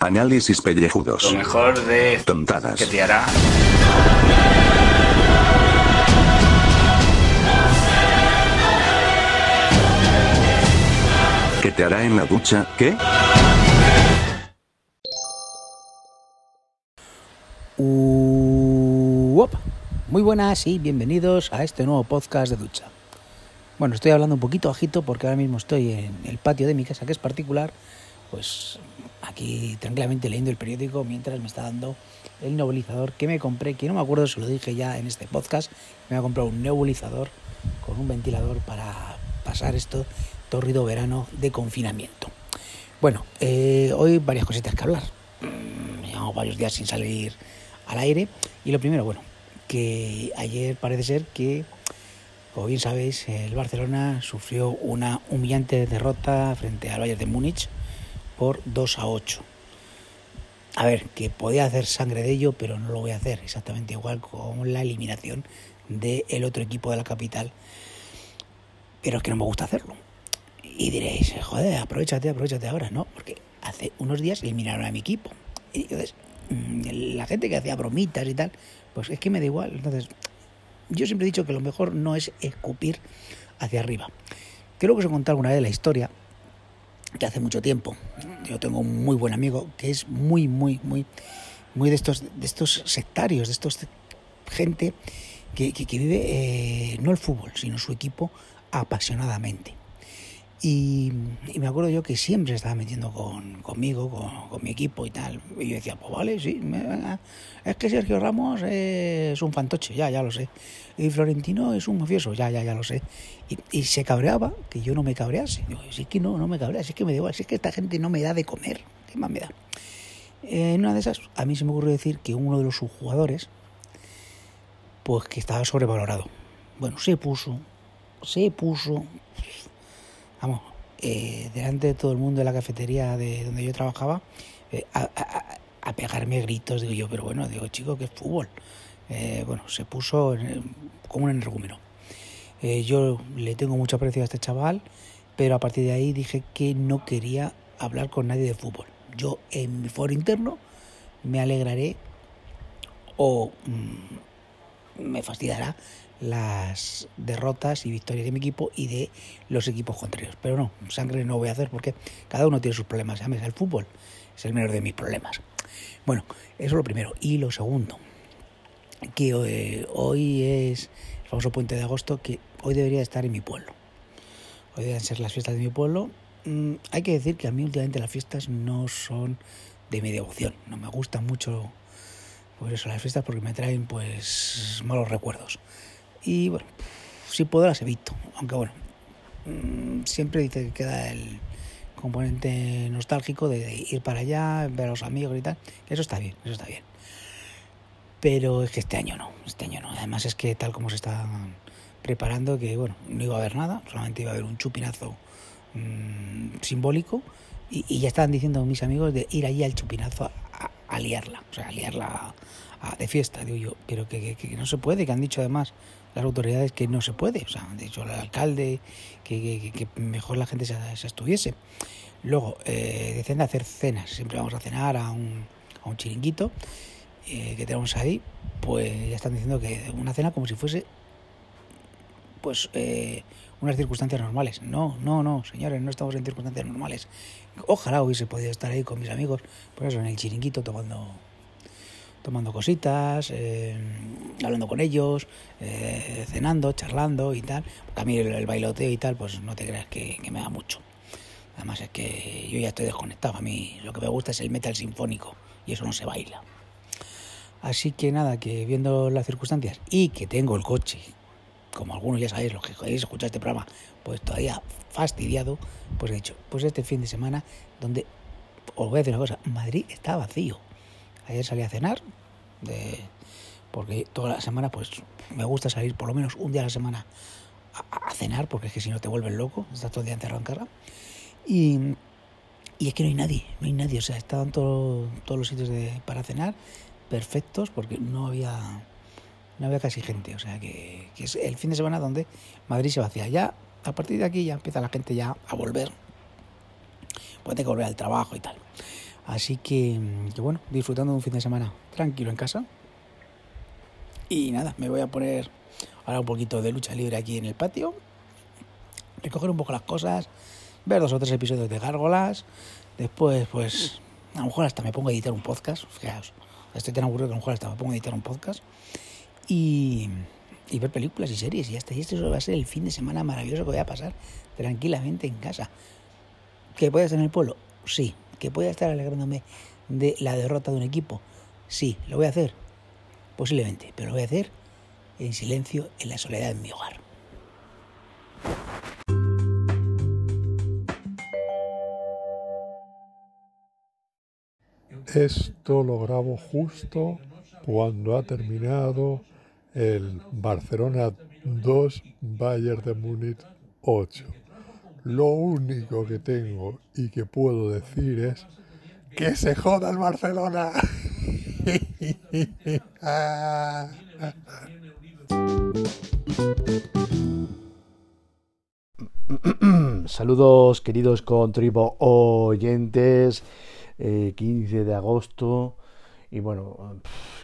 Análisis pellejudos. Lo mejor de Tontadas. que te hará. ¿Qué te hará en la ducha? ¿Qué? Uop. Muy buenas y bienvenidos a este nuevo podcast de ducha. Bueno, estoy hablando un poquito bajito porque ahora mismo estoy en el patio de mi casa, que es particular, pues aquí tranquilamente leyendo el periódico mientras me está dando el nebulizador que me compré, que no me acuerdo si lo dije ya en este podcast, me voy a comprar un nebulizador con un ventilador para pasar esto torrido verano de confinamiento. Bueno, eh, hoy varias cositas que hablar. Mm, Llevamos varios días sin salir al aire y lo primero, bueno, que ayer parece ser que, como bien sabéis, el Barcelona sufrió una humillante derrota frente al Bayern de Múnich por 2 a 8. A ver, que podía hacer sangre de ello, pero no lo voy a hacer exactamente igual con la eliminación del otro equipo de la capital. Pero es que no me gusta hacerlo. Y diréis, joder, aprovechate, aprovechate ahora, ¿no? Porque hace unos días eliminaron a mi equipo. Y entonces, mm, la gente que hacía bromitas y tal, pues es que me da igual. Entonces, yo siempre he dicho que lo mejor no es escupir hacia arriba. Creo que os he contado alguna vez la historia que hace mucho tiempo. Yo tengo un muy buen amigo que es muy, muy, muy, muy de estos, de estos sectarios, de estos gente que, que, que vive eh, no el fútbol, sino su equipo apasionadamente. Y, y, me acuerdo yo que siempre estaba metiendo con, conmigo, con, con, mi equipo y tal. Y yo decía, pues vale, sí, me, venga. es que Sergio Ramos es un fantoche, ya, ya lo sé. Y Florentino es un mafioso, ya, ya, ya lo sé. Y, y se cabreaba que yo no me cabrease. Yo, sí que no, no me cabrea, sí que me da igual, sí que esta gente no me da de comer. ¿Qué más me da? Eh, en una de esas, a mí se me ocurrió decir que uno de los subjugadores, pues que estaba sobrevalorado. Bueno, se puso, se puso vamos, eh, delante de todo el mundo de la cafetería de donde yo trabajaba, eh, a, pegarme gritos, digo yo, pero bueno, digo, chico, que es fútbol. Eh, bueno, se puso en, como un energúmeno. yo le tengo mucho aprecio a este chaval, pero a partir de ahí dije que no quería hablar con nadie de fútbol. Yo en mi foro interno me alegraré o mmm, me fastidiará las derrotas y victorias de mi equipo y de los equipos contrarios. Pero no, sangre no voy a hacer porque cada uno tiene sus problemas. El fútbol es el menor de mis problemas. Bueno, eso es lo primero. Y lo segundo, que eh, hoy es el famoso puente de agosto, que hoy debería estar en mi pueblo. Hoy deben ser las fiestas de mi pueblo. Mm, hay que decir que a mí últimamente las fiestas no son de mi devoción. No me gustan mucho por eso las fiestas porque me traen pues malos recuerdos. Y bueno, si puedo las evito, aunque bueno, mmm, siempre dice que queda el componente nostálgico de, ir para allá, ver a los amigos y tal, eso está bien, eso está bien. Pero es que este año no, este año no. Además es que tal como se está preparando, que bueno, no iba a haber nada, solamente iba a haber un chupinazo mmm, simbólico y, y, ya estaban diciendo mis amigos de ir allí al chupinazo a liarla, o sea, a liarla a, de fiesta, digo yo, pero que, que, que, no se puede, que han dicho además las autoridades que no se puede, o sea, han dicho el alcalde que, que mejor la gente se, se estuviese. Luego, eh, deciden de hacer cenas, siempre vamos a cenar a un, a un chiringuito eh, que tenemos ahí, pues ya están diciendo que una cena como si fuese pues eh, unas circunstancias normales. No, no, no, señores, no estamos en circunstancias normales. Ojalá hubiese podido estar ahí con mis amigos, por eso en el chiringuito tomando tomando cositas, eh, hablando con ellos, eh, cenando, charlando y tal. Porque a mí el, bailoteo y tal, pues no te creas que, que, me da mucho. Además es que yo ya estoy desconectado. A mí lo que me gusta es el metal sinfónico y eso no se baila. Así que nada, que viendo las circunstancias y que tengo el coche, como algunos ya sabéis, los que podéis escuchar este programa, pues todavía fastidiado, pues he dicho, pues este fin de semana, donde, os voy a decir una cosa, Madrid está vacío. Ayer salí a cenar, porque toda la semana pues me gusta salir por lo menos un día a la semana a, cenar, porque es que si no te vuelves loco, estás todo el día encerrado en casa. Y, y es que no hay nadie, no hay nadie, o sea, estaban todo, todos los sitios para cenar perfectos porque no había no había casi gente, o sea que, es el fin de semana donde Madrid se vacía. Ya a partir de aquí ya empieza la gente ya a volver, puede que volver al trabajo y tal. Así que, que, bueno, disfrutando de un fin de semana tranquilo en casa. Y nada, me voy a poner ahora un poquito de lucha libre aquí en el patio, recoger un poco las cosas, ver dos o tres episodios de Gárgolas, después pues a lo mejor hasta me pongo a editar un podcast, fijaos, estoy tan aburrido que a lo mejor hasta me pongo a editar un podcast y, y ver películas y series y hasta y este va a ser el fin de semana maravilloso que voy a pasar tranquilamente en casa. ¿Que pueda estar en el pueblo? Sí. ¿Que pueda estar alegrándome de la derrota de un equipo? Sí, lo voy a hacer. Posiblemente, pero lo voy a hacer en silencio, en la soledad de mi hogar. Esto lo grabo justo cuando ha terminado el Barcelona 2, Bayern de Múnich 8. Lo único que tengo y que puedo decir es que se joda el Barcelona. Saludos queridos contribo oyentes, 15 de agosto y bueno,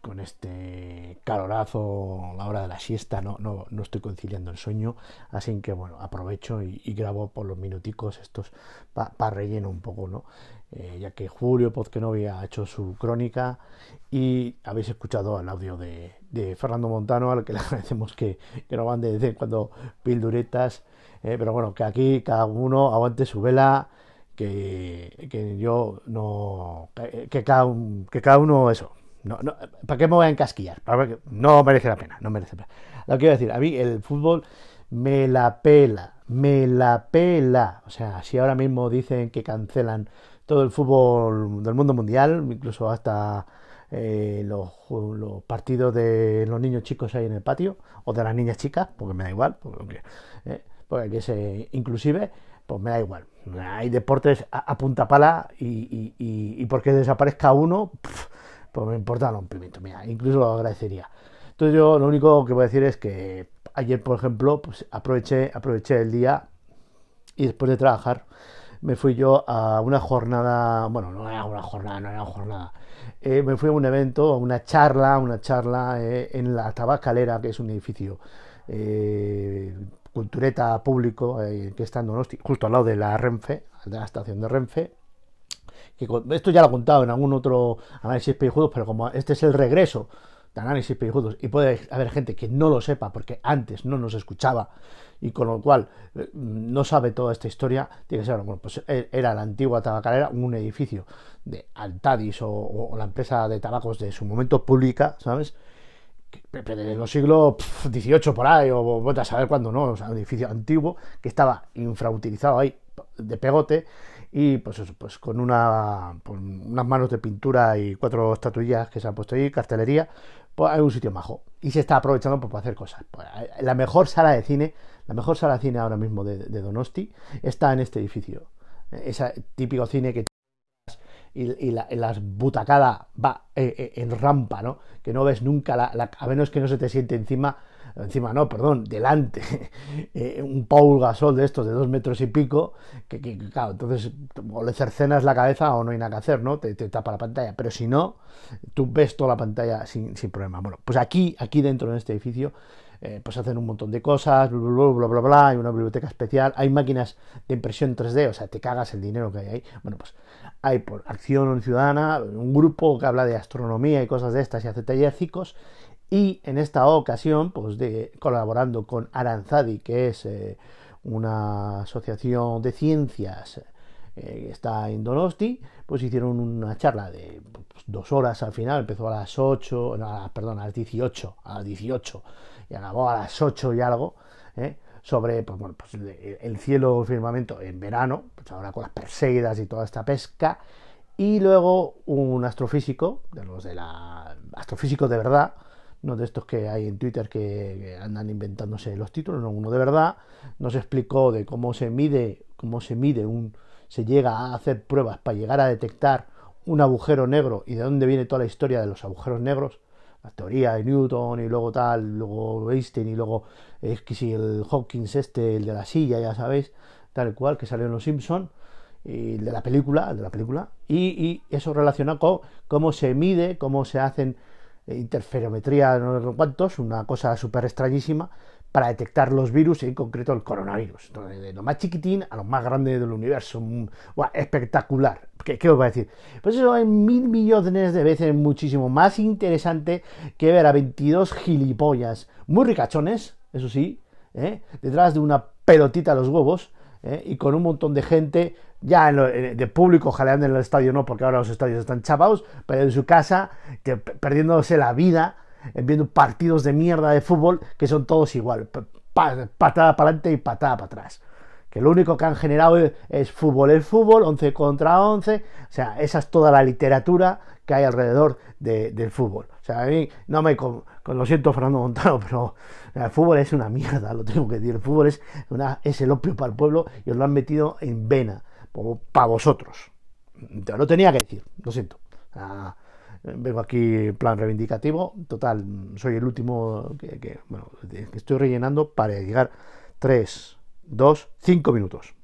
con este calorazo, la hora de la siesta, no, no, no estoy conciliando el sueño, así que bueno, aprovecho y, grabo por los minuticos estos para relleno un poco, ¿no? Eh, ya que Julio Pozquenovi ha hecho su crónica y habéis escuchado el audio de, Fernando Montano, al que le agradecemos que, que nos mande de vez en cuando pilduretas, eh, pero bueno, que aquí cada uno aguante su vela, que, que yo no, que, cada, que cada uno eso, no, no, ¿Para qué me voy a encasquillar? No merece la pena, no merece la pena. Lo que quiero decir, a mí el fútbol me la pela, me la pela. O sea, si ahora mismo dicen que cancelan todo el fútbol del mundo mundial, incluso hasta eh, los, partidos de los niños chicos ahí en el patio, o de las niñas chicas, porque me da igual, porque, eh, porque es inclusive, pues me da igual. Hay deportes a, punta pala y, y, porque desaparezca uno, pues me importa un pimiento, mira, incluso lo agradecería. Entonces yo lo único que voy a decir es que ayer, por ejemplo, pues aproveché, aproveché el día y después de trabajar me fui yo a una jornada, bueno, no era una jornada, no era una jornada, eh, me fui a un evento, a una charla, una charla eh, en la Tabacalera, que es un edificio eh, cultureta público que está en Donosti, justo al lado de la Renfe, de la estación de Renfe. Que esto ya lo he contado en algún otro análisis pellejudos, pero como este es el regreso de análisis pellejudos y puede haber gente que no lo sepa porque antes no nos escuchaba y con lo cual eh, no sabe toda esta historia, tiene que ser, bueno, pues e, era la antigua tabacalera, un edificio de Altadis o, la empresa de tabacos de su momento pública, ¿sabes? Desde los siglos XVIII por ahí, o vete a saber cuándo, ¿no? O sea, un edificio antiguo que estaba infrautilizado ahí de pegote y pues eso, pues con una, pues, unas manos de pintura y cuatro estatuillas que se han puesto ahí, cartelería, pues hay un sitio majo y se está aprovechando pues, para hacer cosas. Pues, la mejor sala de cine la mejor sala de cine ahora mismo de, Donosti está en este edificio. Ese típico cine que y, la, las butacadas va eh, eh, en rampa, ¿no? Que no ves nunca, la, a menos que no se te siente encima, encima no, perdón, delante, eh, un Paul Gasol de estos de dos metros y pico, que, claro, entonces o le cercenas la cabeza o no hay nada que hacer, ¿no? Te, tapa la pantalla, pero si no, tú ves toda la pantalla sin, sin problema. Bueno, pues aquí, aquí dentro de este edificio eh, pues hacen un montón de cosas, bla, bla, bla, bla, bla, hay una biblioteca especial, hay máquinas de impresión 3D, o sea, te cagas el dinero que hay ahí. Bueno, pues hay por Acción Ciudadana un grupo que habla de astronomía y cosas de estas y hace tallercicos. Y en esta ocasión, pues de, colaborando con Aranzadi, que es eh, una asociación de ciencias que está en Donosti, pues hicieron una charla de pues, dos horas al final, empezó a las 8, no, perdón, a las 18, a las 18 y acabó a las 8 y algo, ¿eh? sobre pues, bueno, pues el cielo firmamento en verano, pues ahora con las perseidas y toda esta pesca, y luego un astrofísico, de los de la astrofísico de verdad, no de estos que hay en Twitter que, andan inventándose los títulos, no, uno de verdad, nos explicó de cómo se mide, cómo se mide un, se llega a hacer pruebas para llegar a detectar un agujero negro y de dónde viene toda la historia de los agujeros negros, la teoría de Newton y luego tal, luego Einstein y luego es que si el Hawkins este, el de la silla, ya sabéis, tal cual, que salió en Los Simpson y de la película, de la película, y, eso relaciona con cómo se mide, cómo se hacen interferometría, no sé cuántos, una cosa súper extrañísima, para detectar los virus, en concreto el coronavirus. de lo más chiquitín a lo más grande del universo. espectacular. ¿Qué, ¿Qué, os voy a decir? Pues eso es mil millones de veces muchísimo más interesante que ver a 22 gilipollas muy ricachones, eso sí, ¿eh? detrás de una pelotita a los huevos ¿eh? y con un montón de gente ya de público jaleando en el estadio, no, porque ahora los estadios están chavados, pero en su casa, perdiéndose la vida viendo partidos de mierda de fútbol que son todos igual, patada para adelante y patada para atrás. Que lo único que han generado es, fútbol, el fútbol, 11 contra 11, o sea, esa es toda la literatura que hay alrededor del fútbol. O sea, a mí no me... Con, lo siento Fernando Montano, pero el fútbol es una mierda, lo tengo que decir. El fútbol es, una, es el opio para el pueblo y os lo han metido en vena, como para vosotros. Lo tenía que decir, lo siento. Vengo aquí plan reivindicativo. Total, soy el último que, bueno, que estoy rellenando para llegar 3, 2, 5 minutos.